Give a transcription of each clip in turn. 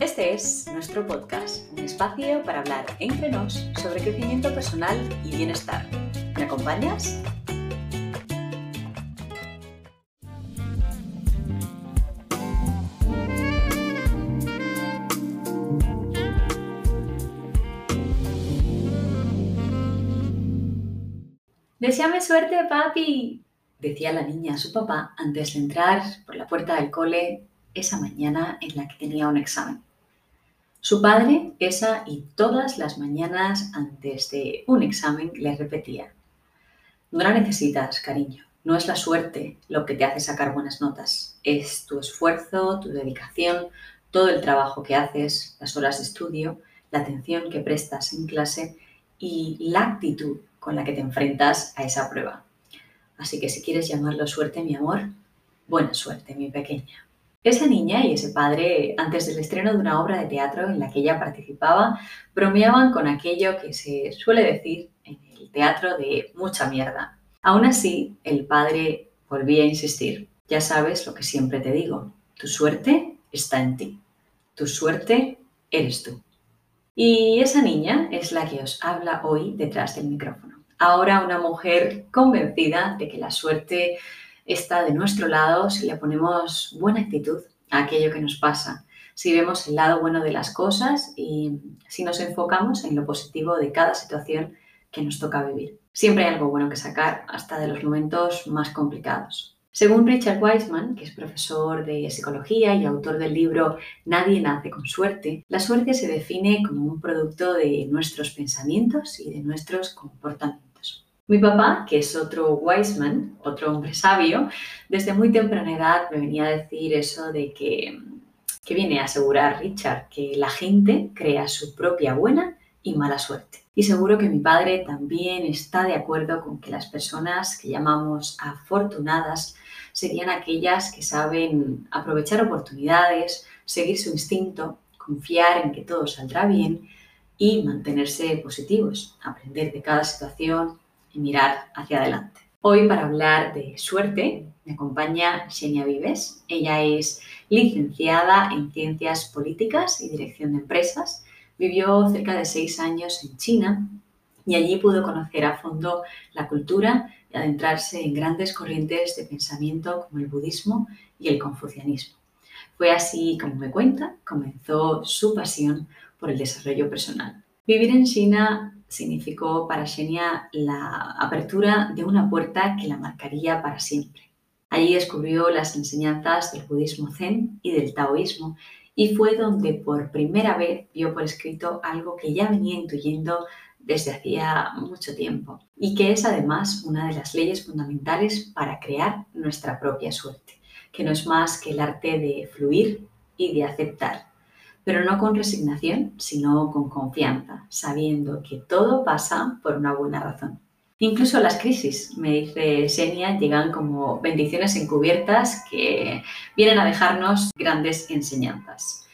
Este es nuestro podcast, un espacio para hablar entre nos sobre crecimiento personal y bienestar. ¿Me acompañas? Deseame suerte, papi, decía la niña a su papá antes de entrar por la puerta del cole esa mañana en la que tenía un examen. Su padre, esa y todas las mañanas antes de un examen, le repetía, no la necesitas, cariño, no es la suerte lo que te hace sacar buenas notas, es tu esfuerzo, tu dedicación, todo el trabajo que haces, las horas de estudio, la atención que prestas en clase y la actitud con la que te enfrentas a esa prueba. Así que si quieres llamarlo suerte, mi amor, buena suerte, mi pequeña. Esa niña y ese padre, antes del estreno de una obra de teatro en la que ella participaba, bromeaban con aquello que se suele decir en el teatro de mucha mierda. Aún así, el padre volvía a insistir. Ya sabes lo que siempre te digo, tu suerte está en ti. Tu suerte eres tú. Y esa niña es la que os habla hoy detrás del micrófono. Ahora una mujer convencida de que la suerte está de nuestro lado si le ponemos buena actitud a aquello que nos pasa, si vemos el lado bueno de las cosas y si nos enfocamos en lo positivo de cada situación que nos toca vivir. Siempre hay algo bueno que sacar, hasta de los momentos más complicados. Según Richard Wiseman, que es profesor de psicología y autor del libro Nadie nace con suerte, la suerte se define como un producto de nuestros pensamientos y de nuestros comportamientos. Mi papá, que es otro Wiseman, otro hombre sabio, desde muy temprana edad me venía a decir eso de que, que viene a asegurar Richard, que la gente crea su propia buena y mala suerte. Y seguro que mi padre también está de acuerdo con que las personas que llamamos afortunadas serían aquellas que saben aprovechar oportunidades, seguir su instinto, confiar en que todo saldrá bien y mantenerse positivos, aprender de cada situación, y mirar hacia adelante. Hoy para hablar de suerte me acompaña Xenia Vives. Ella es licenciada en Ciencias Políticas y Dirección de Empresas. Vivió cerca de seis años en China y allí pudo conocer a fondo la cultura y adentrarse en grandes corrientes de pensamiento como el budismo y el confucianismo. Fue así como me cuenta, comenzó su pasión por el desarrollo personal. Vivir en China significó para Xenia la apertura de una puerta que la marcaría para siempre. Allí descubrió las enseñanzas del budismo zen y del taoísmo y fue donde por primera vez vio por escrito algo que ya venía intuyendo desde hacía mucho tiempo y que es además una de las leyes fundamentales para crear nuestra propia suerte, que no es más que el arte de fluir y de aceptar pero no con resignación, sino con confianza, sabiendo que todo pasa por una buena razón. Incluso las crisis, me dice Xenia, llegan como bendiciones encubiertas que vienen a dejarnos grandes enseñanzas.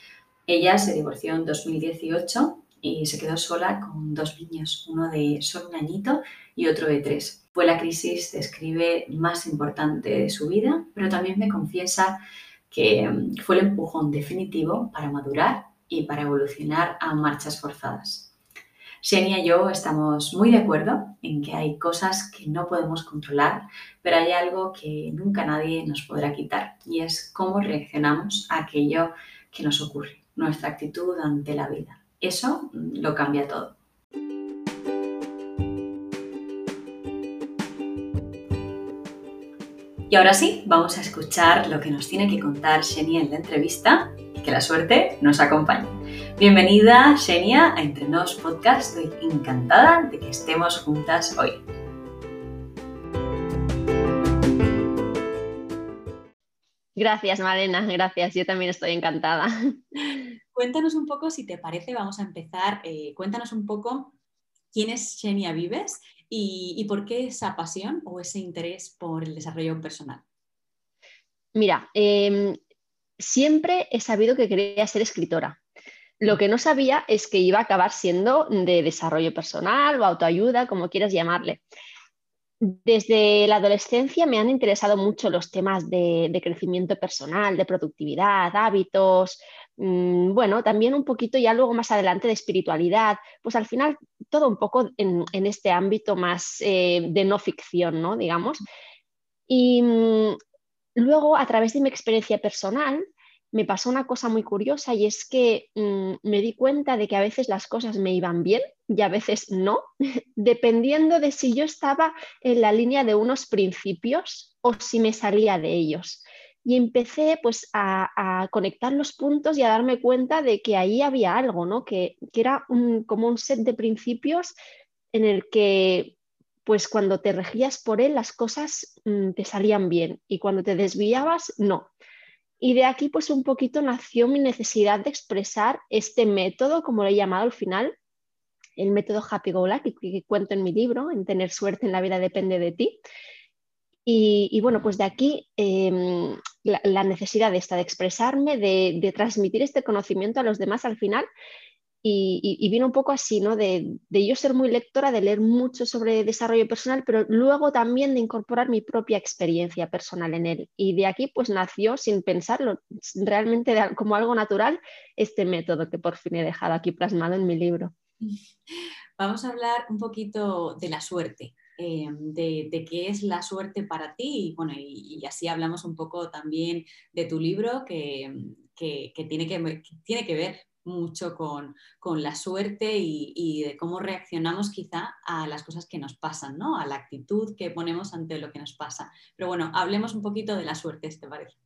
Ella se divorció en 2018 y se quedó sola con dos niños, uno de solo un añito y otro de tres. Fue la crisis, describe, más importante de su vida, pero también me confiesa que mm, fue el empujón definitivo para madurar y para evolucionar a marchas forzadas. Xenia y yo estamos muy de acuerdo en que hay cosas que no podemos controlar, pero hay algo que nunca nadie nos podrá quitar y es cómo reaccionamos a aquello que nos ocurre, nuestra actitud ante la vida. Eso mm, lo cambia todo. Y ahora sí, vamos a escuchar lo que nos tiene que contar Xenia en la entrevista y que la suerte nos acompañe. Bienvenida, Xenia, a Entre Nos Podcast. Estoy encantada de que estemos juntas hoy. Gracias, Malena, gracias. Yo también estoy encantada. Cuéntanos un poco, si te parece, vamos a empezar. Eh, cuéntanos un poco quién es Xenia Vives y, por qué esa pasión o ese interés por el desarrollo personal. Mira, em, siempre he sabido que quería ser escritora. Lo que no sabía es que iba a acabar siendo de desarrollo personal o autoayuda, como quieras llamarle. Desde la adolescencia me han interesado mucho los temas de, crecimiento personal, de productividad, hábitos, mm, bueno, también un poquito ya luego más adelante de espiritualidad, pues al final todo un poco en, este ámbito más eh, de no ficción, ¿no? Digamos. Y mm, luego, a través de mi experiencia personal, me pasó una cosa muy curiosa y es que mm, me di cuenta de que a veces las cosas me iban bien y a veces no, dependiendo de si yo estaba en la línea de unos principios o si me salía de ellos. Y empecé pues a, conectar los puntos y a darme cuenta de que ahí había algo, ¿no? que, era como un set de principios en el que pues cuando te regías por él las cosas mm, te salían bien y cuando te desviabas no. Y de aquí pues un poquito nació mi necesidad de expresar este método, como lo he llamado al final, el método Happy Go Lucky que, cuento en mi libro, en tener suerte en la vida depende de ti. Y, bueno, pues de aquí em, la, necesidad de esta, de expresarme, de, de, transmitir este conocimiento a los demás al final y, vino un poco así, ¿no? De, yo ser muy lectora, de leer mucho sobre desarrollo personal, pero luego también de incorporar mi propia experiencia personal en él. Y de aquí pues nació, sin pensarlo, realmente como algo natural, este método que por fin he dejado aquí plasmado en mi libro. Vamos a hablar un poquito de la suerte. Eh, de, qué es la suerte para ti y, bueno, y, así hablamos un poco también de tu libro que, que, tiene, que tiene que ver mucho con, la suerte y, de cómo reaccionamos quizá a las cosas que nos pasan, ¿no? A la actitud que ponemos ante lo que nos pasa. Pero bueno, hablemos un poquito de la suerte, ¿te parece?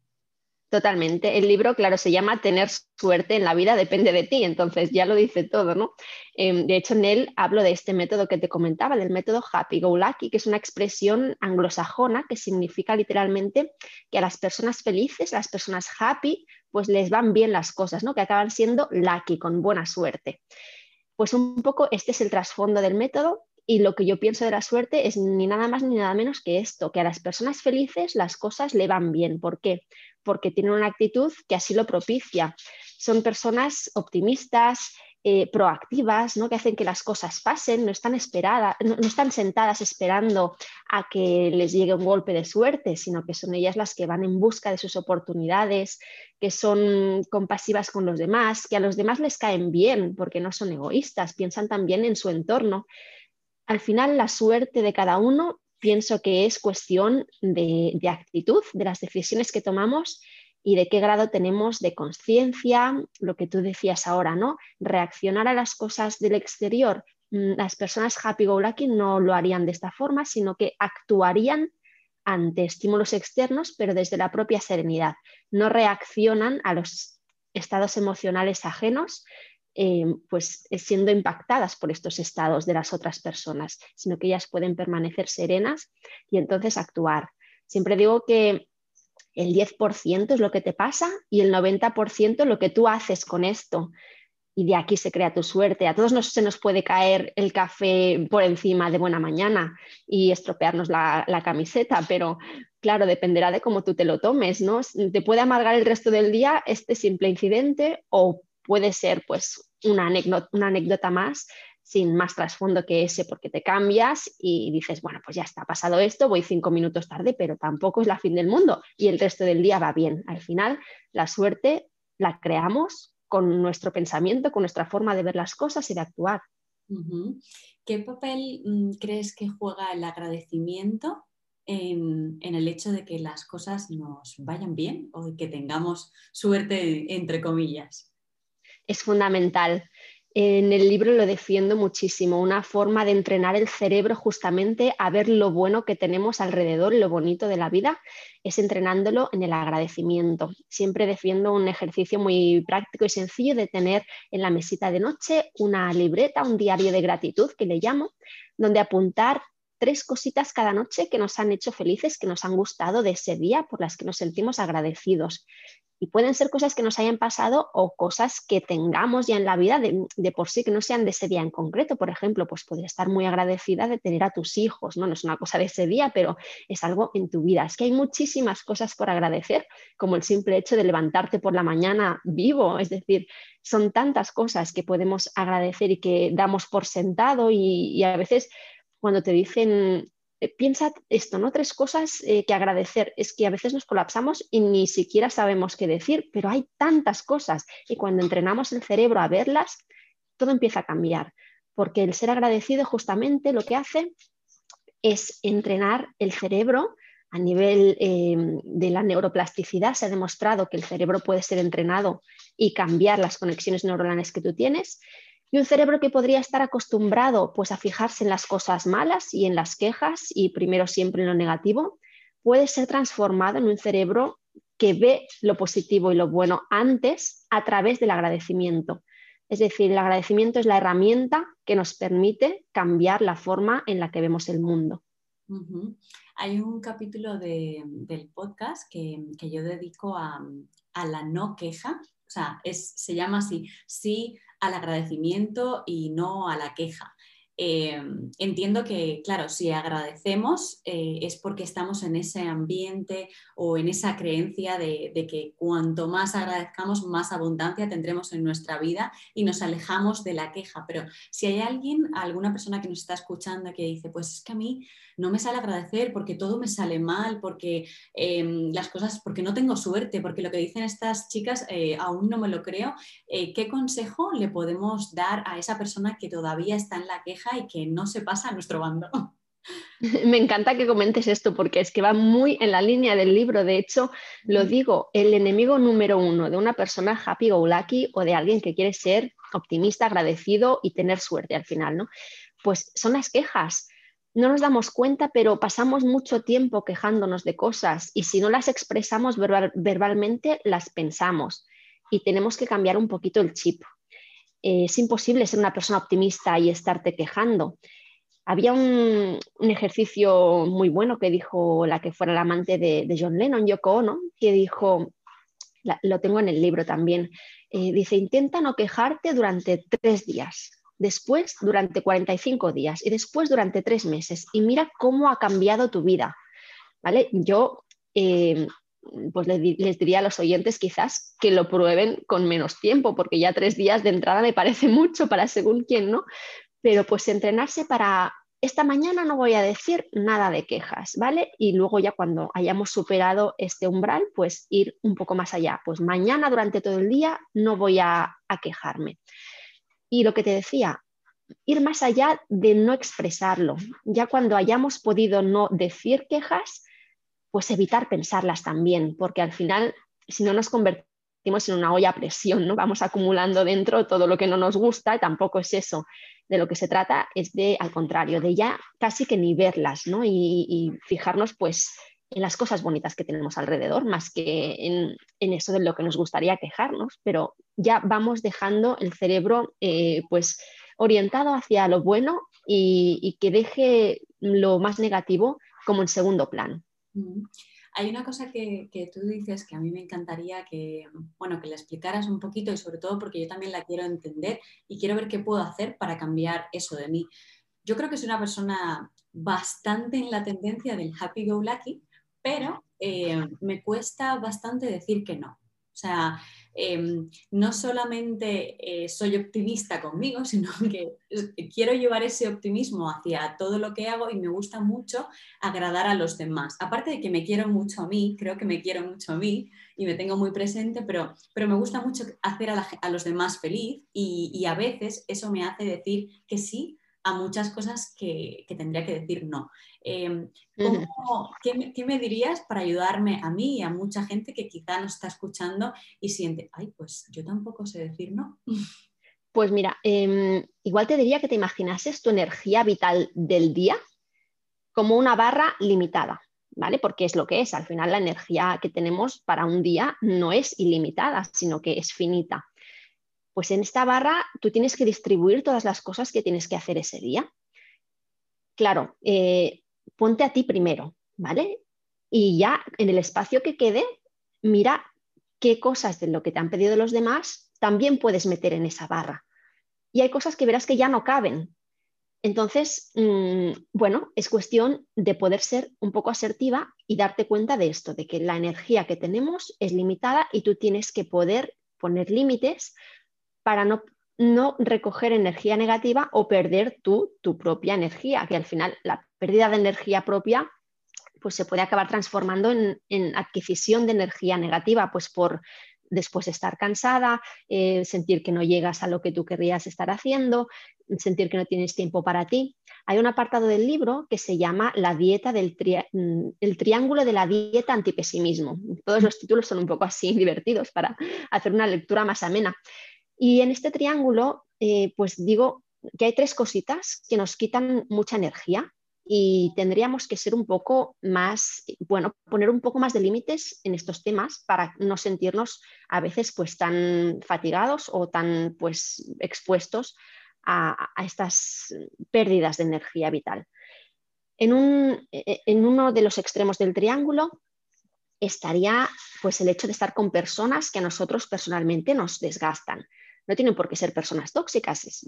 Totalmente. El libro, claro, se llama Tener suerte en la vida depende de ti, entonces ya lo dice todo, ¿no? Em, de hecho, en él hablo de este método que te comentaba, del método Happy Go Lucky, que es una expresión anglosajona que significa literalmente que a las personas felices, a las personas happy, pues les van bien las cosas, ¿no? Que acaban siendo lucky, con buena suerte. Pues un poco este es el trasfondo del método y lo que yo pienso de la suerte es ni nada más ni nada menos que esto, que a las personas felices las cosas le van bien. ¿Por qué? Porque tienen una actitud que así lo propicia. Son personas optimistas, eh, proactivas, ¿no? que hacen que las cosas pasen, no están, esperadas, no, están sentadas esperando a que les llegue un golpe de suerte, sino que son ellas las que van en busca de sus oportunidades, que son compasivas con los demás, que a los demás les caen bien porque no son egoístas, piensan también en su entorno. Al final, la suerte de cada uno pienso que es cuestión de, actitud, de las decisiones que tomamos y de qué grado tenemos de conciencia, lo que tú decías ahora, ¿no? Reaccionar a las cosas del exterior. Mm, las personas happy go lucky no lo harían de esta forma, sino que actuarían ante estímulos externos, pero desde la propia serenidad. No reaccionan a los estados emocionales ajenos, eh, pues siendo impactadas por estos estados de las otras personas, sino que ellas pueden permanecer serenas y entonces actuar. Siempre digo que el 10% es lo que te pasa y el 90% lo que tú haces con esto. Y de aquí se crea tu suerte. A todos nos, se nos puede caer el café por encima de buena mañana y estropearnos la, camiseta, pero claro, dependerá de cómo tú te lo tomes, ¿no? Te puede amargar el resto del día este simple incidente o puede ser pues una anécdota más sin más trasfondo que ese, porque te cambias y dices, bueno, pues ya está, pasado esto, voy cinco minutos tarde, pero tampoco es la fin del mundo y el resto del día va bien. Al final, la suerte la creamos con nuestro pensamiento, con nuestra forma de ver las cosas y de actuar. ¿Qué papel mm, crees que juega el agradecimiento en, en, el hecho de que las cosas nos vayan bien o que tengamos suerte, entre comillas? Es fundamental. En el libro lo defiendo muchísimo, una forma de entrenar el cerebro justamente a ver lo bueno que tenemos alrededor, lo bonito de la vida, es entrenándolo en el agradecimiento. Siempre defiendo un ejercicio muy práctico y sencillo de tener en la mesita de noche una libreta, un diario de gratitud que le llamo, donde apuntar tres cositas cada noche que nos han hecho felices, que nos han gustado de ese día, por las que nos sentimos agradecidos. Y pueden ser cosas que nos hayan pasado o cosas que tengamos ya en la vida de, por sí, que no sean de ese día en concreto. Por ejemplo, pues podría estar muy agradecida de tener a tus hijos, ¿no? No es una cosa de ese día, pero es algo en tu vida. Es que hay muchísimas cosas por agradecer, como el simple hecho de levantarte por la mañana vivo. Es decir, son tantas cosas que podemos agradecer y que damos por sentado y, y a veces cuando te dicen eh, piensa esto, ¿no? Tres cosas eh, que agradecer. Es que a veces nos colapsamos y ni siquiera sabemos qué decir, pero hay tantas cosas y cuando entrenamos el cerebro a verlas, todo empieza a cambiar, porque el ser agradecido justamente lo que hace es entrenar el cerebro a nivel em, de la neuroplasticidad se ha demostrado que el cerebro puede ser entrenado y cambiar las conexiones neuronales que tú tienes. Y un cerebro que podría estar acostumbrado pues, a fijarse en las cosas malas y en las quejas y primero siempre en lo negativo, puede ser transformado en un cerebro que ve lo positivo y lo bueno antes a través del agradecimiento. Es decir, el agradecimiento es la herramienta que nos permite cambiar la forma en la que vemos el mundo. Hay un capítulo del podcast que, yo dedico a, la no queja, o sea, se llama así, sí al agradecimiento y no a la queja. Em, entiendo que, claro, si agradecemos eh, es porque estamos en ese ambiente o en esa creencia de, que cuanto más agradezcamos, más abundancia tendremos en nuestra vida y nos alejamos de la queja. Pero si hay alguien, alguna persona que nos está escuchando que dice, pues es que a mí no me sale agradecer porque todo me sale mal, porque em, las cosas, porque no tengo suerte, porque lo que dicen estas chicas eh, aún no me lo creo, eh, ¿qué consejo le podemos dar a esa persona que todavía está en la queja y que no se pasa a nuestro bando. Me encanta que comentes esto porque es que va muy en la línea del libro. De hecho, lo digo, el enemigo número uno de una persona happy go lucky o de alguien que quiere ser optimista, agradecido y tener suerte al final, ¿no? Pues son las quejas. No nos damos cuenta, pero pasamos mucho tiempo quejándonos de cosas y si no las expresamos verbalmente, las pensamos y tenemos que cambiar un poquito el chip. Eh, es imposible ser una persona optimista y estarte quejando. Había un, ejercicio muy bueno que dijo la que fuera la amante de, John Lennon, Yoko Ono, que dijo, lo tengo en el libro también, eh, dice, intenta no quejarte durante tres días, después durante 45 días y después durante tres meses y mira cómo ha cambiado tu vida. ¿Vale? Yo eh, pues les, diría a los oyentes quizás que lo prueben con menos tiempo, porque ya tres días de entrada me parece mucho para según quién, ¿no? Pero pues entrenarse para esta mañana no voy a decir nada de quejas, ¿vale? Y luego ya cuando hayamos superado este umbral, pues ir un poco más allá. Pues mañana durante todo el día no voy a, a quejarme. Y lo que te decía, ir más allá de no expresarlo. Ya cuando hayamos podido no decir quejas, pues evitar pensarlas también, porque al final, si no nos convertimos en una olla a presión, ¿no? Vamos acumulando dentro todo lo que no nos gusta, y tampoco es eso. De lo que se trata es de, al contrario, de ya casi que ni verlas, ¿no? Y, fijarnos, pues, en las cosas bonitas que tenemos alrededor, más que en, eso de lo que nos gustaría quejarnos, pero ya vamos dejando el cerebro, eh, pues, orientado hacia lo bueno y, que deje lo más negativo como en segundo plano. Hay una cosa que, tú dices que a mí me encantaría que, bueno, que la explicaras un poquito y sobre todo porque yo también la quiero entender y quiero ver qué puedo hacer para cambiar eso de mí. Yo creo que soy una persona bastante en la tendencia del happy go lucky, pero eh, me cuesta bastante decir que no. O sea, Em, no solamente eh, soy optimista conmigo, sino que quiero llevar ese optimismo hacia todo lo que hago y me gusta mucho agradar a los demás. Aparte de que me quiero mucho a mí, creo que me quiero mucho a mí y me tengo muy presente, pero, pero me gusta mucho hacer a, los demás feliz y a veces eso me hace decir que sí a muchas cosas que, tendría que decir no. Em, qué, me dirías para ayudarme a mí y a mucha gente que quizá nos está escuchando y siente, ay, pues yo tampoco sé decir no? Pues mira, em, igual te diría que te imaginases tu energía vital del día como una barra limitada, ¿vale? Porque es lo que es. Al final la energía que tenemos para un día no es ilimitada, sino que es finita. Pues en esta barra tú tienes que distribuir todas las cosas que tienes que hacer ese día. Claro, eh, ponte a ti primero, ¿vale? Y ya en el espacio que quede, mira qué cosas de lo que te han pedido los demás también puedes meter en esa barra. Y hay cosas que verás que ya no caben. Entonces, mm, bueno, es cuestión de poder ser un poco asertiva y darte cuenta de esto, de que la energía que tenemos es limitada y tú tienes que poder poner límites para no, recoger energía negativa o perder tu propia energía, que al final la pérdida de energía propia pues se puede acabar transformando en, en adquisición de energía negativa, pues por después estar cansada, eh, sentir que no llegas a lo que tú querrías estar haciendo, sentir que no tienes tiempo para ti. Hay un apartado del libro que se llama La dieta del mm, el triángulo de la dieta antipesimismo. Todos los títulos son un poco así divertidos para hacer una lectura más amena. Y en este triángulo, eh, pues digo que hay tres cositas que nos quitan mucha energía y tendríamos que ser un poco más, bueno, poner un poco más de límites en estos temas para no sentirnos a veces pues tan fatigados o tan pues expuestos a, estas pérdidas de energía vital. En, un, e, en uno de los extremos del triángulo estaría pues el hecho de estar con personas que a nosotros personalmente nos desgastan no tienen por qué ser personas tóxicas,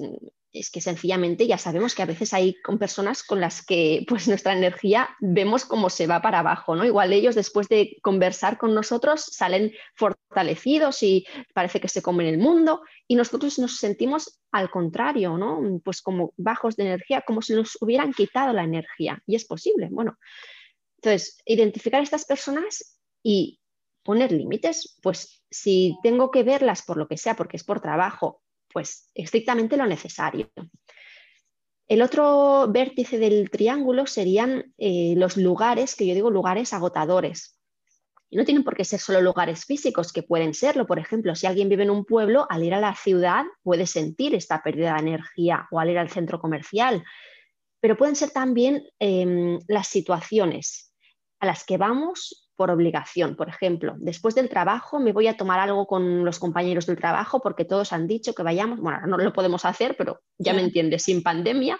es, que sencillamente ya sabemos que a veces hay con personas con las que pues nuestra energía vemos cómo se va para abajo, ¿no? Igual ellos después de conversar con nosotros salen fortalecidos y parece que se comen el mundo y nosotros nos sentimos al contrario, ¿no? Pues como bajos de energía, como si nos hubieran quitado la energía y es posible, bueno. Entonces, identificar a estas personas y poner límites, pues si tengo que verlas por lo que sea, porque es por trabajo, pues estrictamente lo necesario. El otro vértice del triángulo serían eh, los lugares, que yo digo lugares agotadores. Y no tienen por qué ser solo lugares físicos, que pueden serlo. Por ejemplo, si alguien vive en un pueblo, al ir a la ciudad puede sentir esta pérdida de energía o al ir al centro comercial. Pero pueden ser también em, las situaciones a las que vamos por obligación. Por ejemplo, después del trabajo me voy a tomar algo con los compañeros del trabajo porque todos han dicho que vayamos, bueno, no lo podemos hacer, pero ya me entiendes, sin pandemia.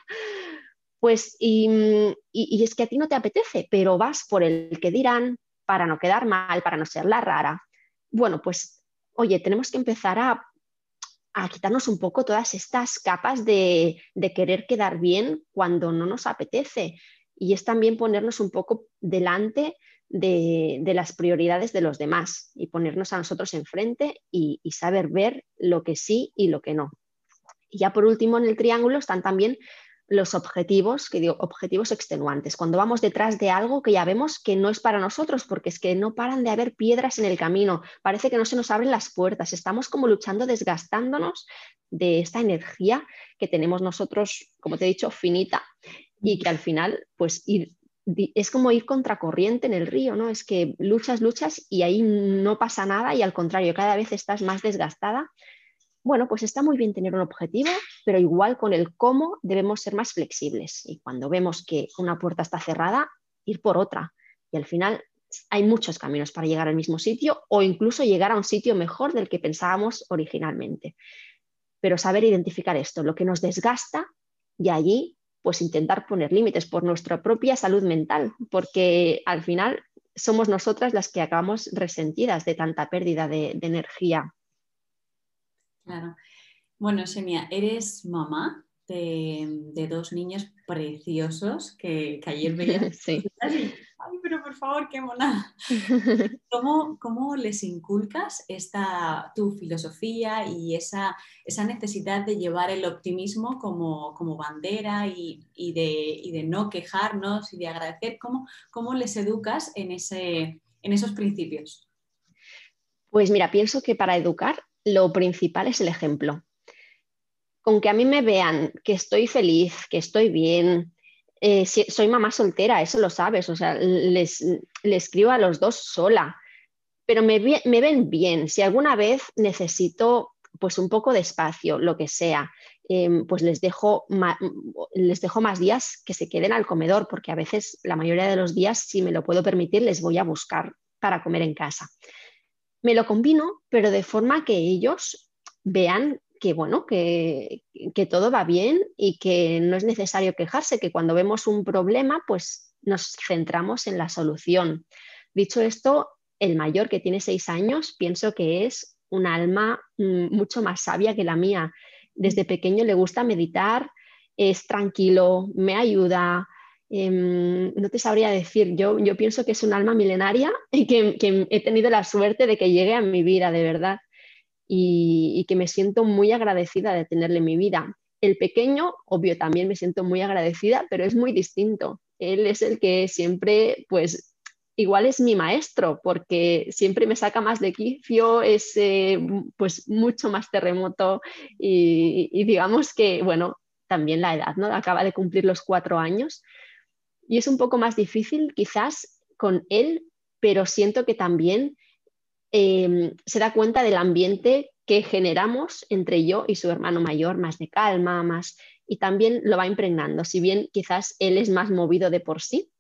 Pues, y, y, es que a ti no te apetece, pero vas por el que dirán para no quedar mal, para no ser la rara. Bueno, pues, oye, tenemos que empezar a, a quitarnos un poco todas estas capas de, de querer quedar bien cuando no nos apetece. Y es también ponernos un poco delante de, las prioridades de los demás y ponernos a nosotros enfrente y, y saber ver lo que sí y lo que no. Y ya por último en el triángulo están también los objetivos, que digo, objetivos extenuantes. Cuando vamos detrás de algo que ya vemos que no es para nosotros, porque es que no paran de haber piedras en el camino, parece que no se nos abren las puertas, estamos como luchando, desgastándonos de esta energía que tenemos nosotros, como te he dicho, finita y que al final, pues ir es como ir contracorriente en el río, ¿no? Es que luchas, luchas y ahí no pasa nada y al contrario, cada vez estás más desgastada. Bueno, pues está muy bien tener un objetivo, pero igual con el cómo debemos ser más flexibles. Y cuando vemos que una puerta está cerrada, ir por otra. Y al final hay muchos caminos para llegar al mismo sitio o incluso llegar a un sitio mejor del que pensábamos originalmente. Pero saber identificar esto, lo que nos desgasta, y allí pues intentar poner límites por nuestra propia salud mental, porque al final somos nosotras las que acabamos resentidas de tanta pérdida de, energía. Claro. Bueno, Semia, eres mamá de, dos niños preciosos que, ayer veía. Sí favor, qué mona. ¿Cómo, les inculcas esta, tu filosofía y esa, esa necesidad de llevar el optimismo como, como bandera y, de, de, no quejarnos y de agradecer? ¿Cómo, cómo les educas en, ese, en esos principios? Pues mira, pienso que para educar lo principal es el ejemplo. Con que a mí me vean que estoy feliz, que estoy bien, eh, soy mamá soltera, eso lo sabes, o sea, les, escribo a los dos sola, pero me, ven bien. Si alguna vez necesito pues un poco de espacio, lo que sea, em, pues les dejo, les dejo más días que se queden al comedor, porque a veces, la mayoría de los días, si me lo puedo permitir, les voy a buscar para comer en casa. Me lo combino, pero de forma que ellos vean que bueno, que, todo va bien y que no es necesario quejarse, que cuando vemos un problema, pues nos centramos en la solución. Dicho esto, el mayor que tiene seis años, pienso que es un alma mm, mucho más sabia que la mía. Desde pequeño le gusta meditar, es tranquilo, me ayuda. Em, no te sabría decir, yo, yo pienso que es un alma milenaria y que, que he tenido la suerte de que llegue a mi vida, de verdad y, que me siento muy agradecida de tenerle en mi vida. El pequeño, obvio, también me siento muy agradecida, pero es muy distinto. él es el que siempre, pues, igual es mi maestro, porque siempre me saca más de quicio, es eh, pues mucho más terremoto y, digamos que, bueno, también la edad, ¿no? Acaba de cumplir los cuatro años y es un poco más difícil quizás con él, pero siento que también em, se da cuenta del ambiente que generamos entre yo y su hermano mayor, más de calma, más y también lo va impregnando, si bien quizás él es más movido de por sí,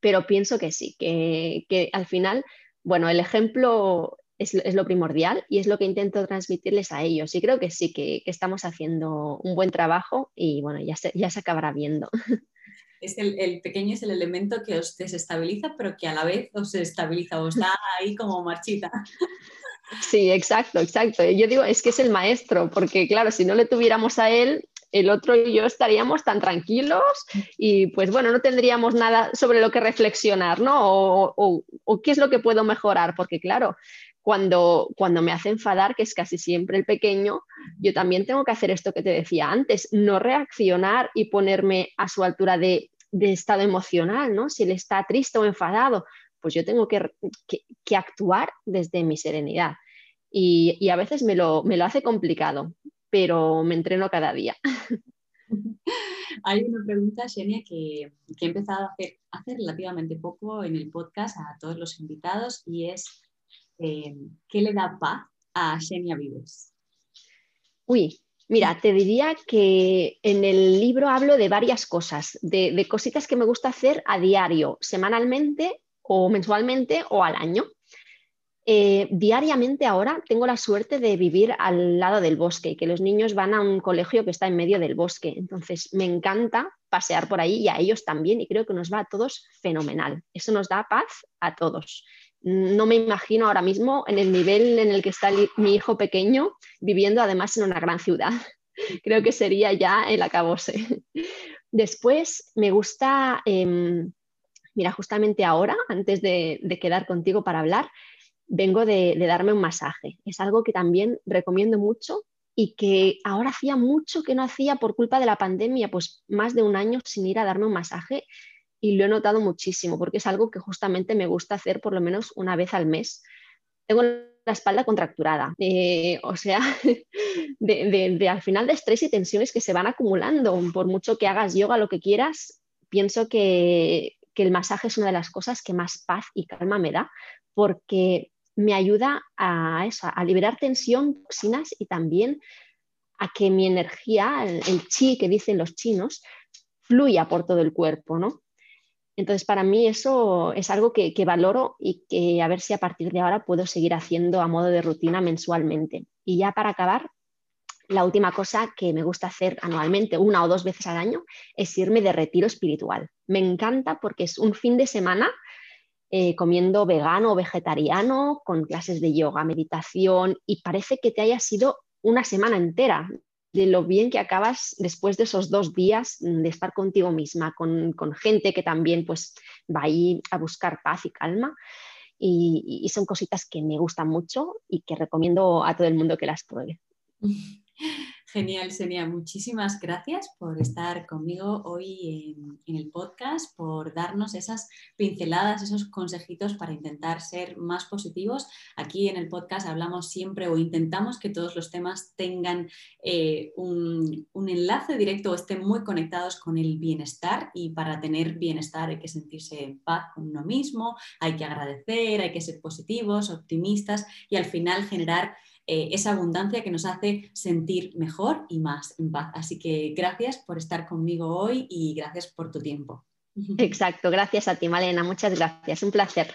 pero pienso que sí, que, al final, bueno, el ejemplo es, lo primordial y es lo que intento transmitirles a ellos. Y creo que sí, que, estamos haciendo un buen trabajo y bueno, ya se, ya se acabará viendo. Es el, pequeño es el elemento que os desestabiliza, pero que a la vez os estabiliza, os da ahí como marchita. Sí, exacto, exacto. Yo digo, es que es el maestro, porque claro, si no le tuviéramos a él, el otro y yo estaríamos tan tranquilos y pues bueno, no tendríamos nada sobre lo que reflexionar, ¿no? O, qué es lo que puedo mejorar, porque claro, cuando, cuando me hace enfadar, que es casi siempre el pequeño, yo también tengo que hacer esto que te decía antes, no reaccionar y ponerme a su altura de, estado emocional, ¿no? Si él está triste o enfadado, pues yo tengo que, actuar desde mi serenidad. Y, a veces me lo, me lo hace complicado, pero me entreno cada día. Hay una pregunta, Xenia, que, he empezado a hacer hace relativamente poco en el podcast a todos los invitados y es, eh, ¿qué le da paz a Xenia Vives? Uy, mira, te diría que en el libro hablo de varias cosas, de, cositas que me gusta hacer a diario, semanalmente o mensualmente o al año. Eh, diariamente ahora tengo la suerte de vivir al lado del bosque que los niños van a un colegio que está en medio del bosque. Entonces me encanta pasear por ahí y a ellos también y creo que nos va a todos fenomenal. Eso nos da paz a todos. No me imagino ahora mismo en el nivel en el que está mi hijo pequeño viviendo además en una gran ciudad. Creo que sería ya el acabose. Después me gusta, em, mira, justamente ahora, antes de quedar contigo para hablar, vengo de, darme un masaje. Es algo que también recomiendo mucho y que ahora hacía mucho que no hacía por culpa de la pandemia, pues más de un año sin ir a darme un masaje y lo he notado muchísimo porque es algo que justamente me gusta hacer por lo menos una vez al mes. Tengo la espalda contracturada, eh, o sea, de, al final de estrés y tensiones que se van acumulando, por mucho que hagas yoga, lo que quieras, pienso que, que el masaje es una de las cosas que más paz y calma me da, porque me ayuda a, eso, a liberar tensión, toxinas y también a que mi energía, el, chi que dicen los chinos, fluya por todo el cuerpo, ¿no? Entonces, para mí eso es algo que, valoro y que a ver si a partir de ahora puedo seguir haciendo a modo de rutina mensualmente. Y ya para acabar, la última cosa que me gusta hacer anualmente, una o dos veces al año, es irme de retiro espiritual. Me encanta porque es un fin de semana eh, comiendo vegano o vegetariano, con clases de yoga, meditación, y parece que te haya sido una semana entera de lo bien que acabas después de esos dos días de estar contigo misma, con, gente que también pues, va ahí a buscar paz y calma. Y, y son cositas que me gustan mucho y que recomiendo a todo el mundo que las pruebe. Genial, Senia. Muchísimas gracias por estar conmigo hoy en, el podcast, por darnos esas pinceladas, esos consejitos para intentar ser más positivos. Aquí en el podcast hablamos siempre o intentamos que todos los temas tengan eh, un, un, enlace directo o estén muy conectados con el bienestar y para tener bienestar hay que sentirse en paz con uno mismo, hay que agradecer, hay que ser positivos, optimistas y al final generar eh, esa abundancia que nos hace sentir mejor y más en paz. Así que gracias por estar conmigo hoy y gracias por tu tiempo. Exacto, gracias a ti, Malena, muchas gracias, un placer.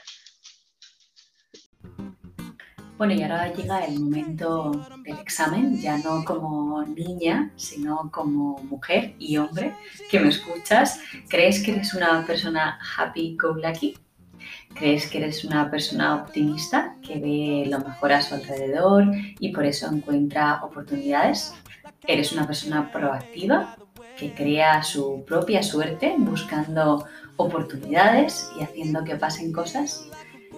Bueno, y ahora llega el momento del examen, ya no como niña, sino como mujer y hombre que me escuchas. ¿Crees que eres una persona happy go lucky? ¿Crees que eres una persona optimista que ve lo mejor a su alrededor y por eso encuentra oportunidades? ¿Eres una persona proactiva que crea su propia suerte buscando oportunidades y haciendo que pasen cosas?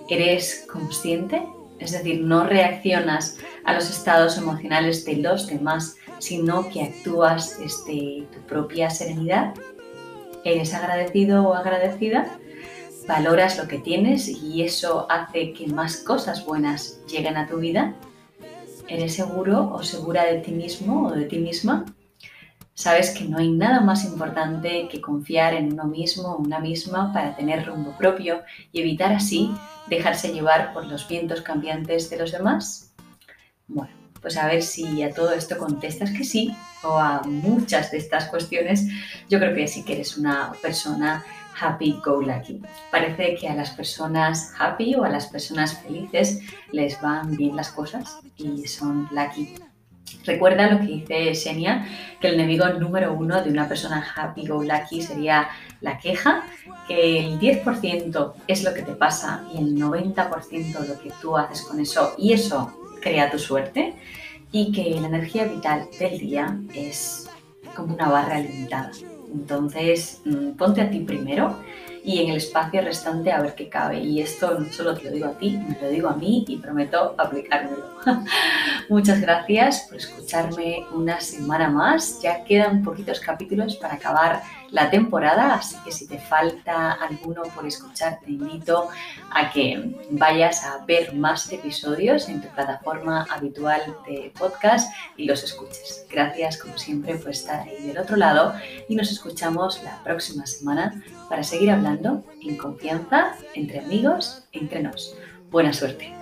¿Eres consciente? Es decir, no reaccionas a los estados emocionales de los demás, sino que actúas desde tu propia serenidad. Eres agradecido o agradecida, valoras lo que tienes y eso hace que más cosas buenas lleguen a tu vida. ¿Eres seguro o segura de ti mismo o de ti misma? Sabes que no hay nada más importante que confiar en uno mismo o una misma para tener rumbo propio y evitar así dejarse llevar por los vientos cambiantes de los demás. Bueno, pues a ver si a todo esto contestas que sí o a muchas de estas cuestiones, yo creo que sí que eres una persona happy go lucky. Parece que a las personas happy o a las personas felices les van bien las cosas y son lucky Recuerda lo que dice Xenia, que el enemigo número uno de una persona happy go lucky sería la queja, que el 10% es lo que te pasa y el 90% lo que tú haces con eso y eso crea tu suerte y que la energía vital del día es como una barra limitada. Entonces, mm, ponte a ti primero y en el espacio restante a ver qué cabe. Y esto no solo te lo digo a ti, me lo digo a mí y prometo aplicármelo. Muchas gracias por escucharme una semana más. Ya quedan poquitos capítulos para acabar la temporada, así que si te falta alguno por escuchar, te invito a que vayas a ver más episodios en tu plataforma habitual de podcast y los escuches. Gracias como siempre por estar ahí del otro lado y nos escuchamos la próxima semana para seguir hablando en confianza, entre amigos, entre nos. Buena suerte.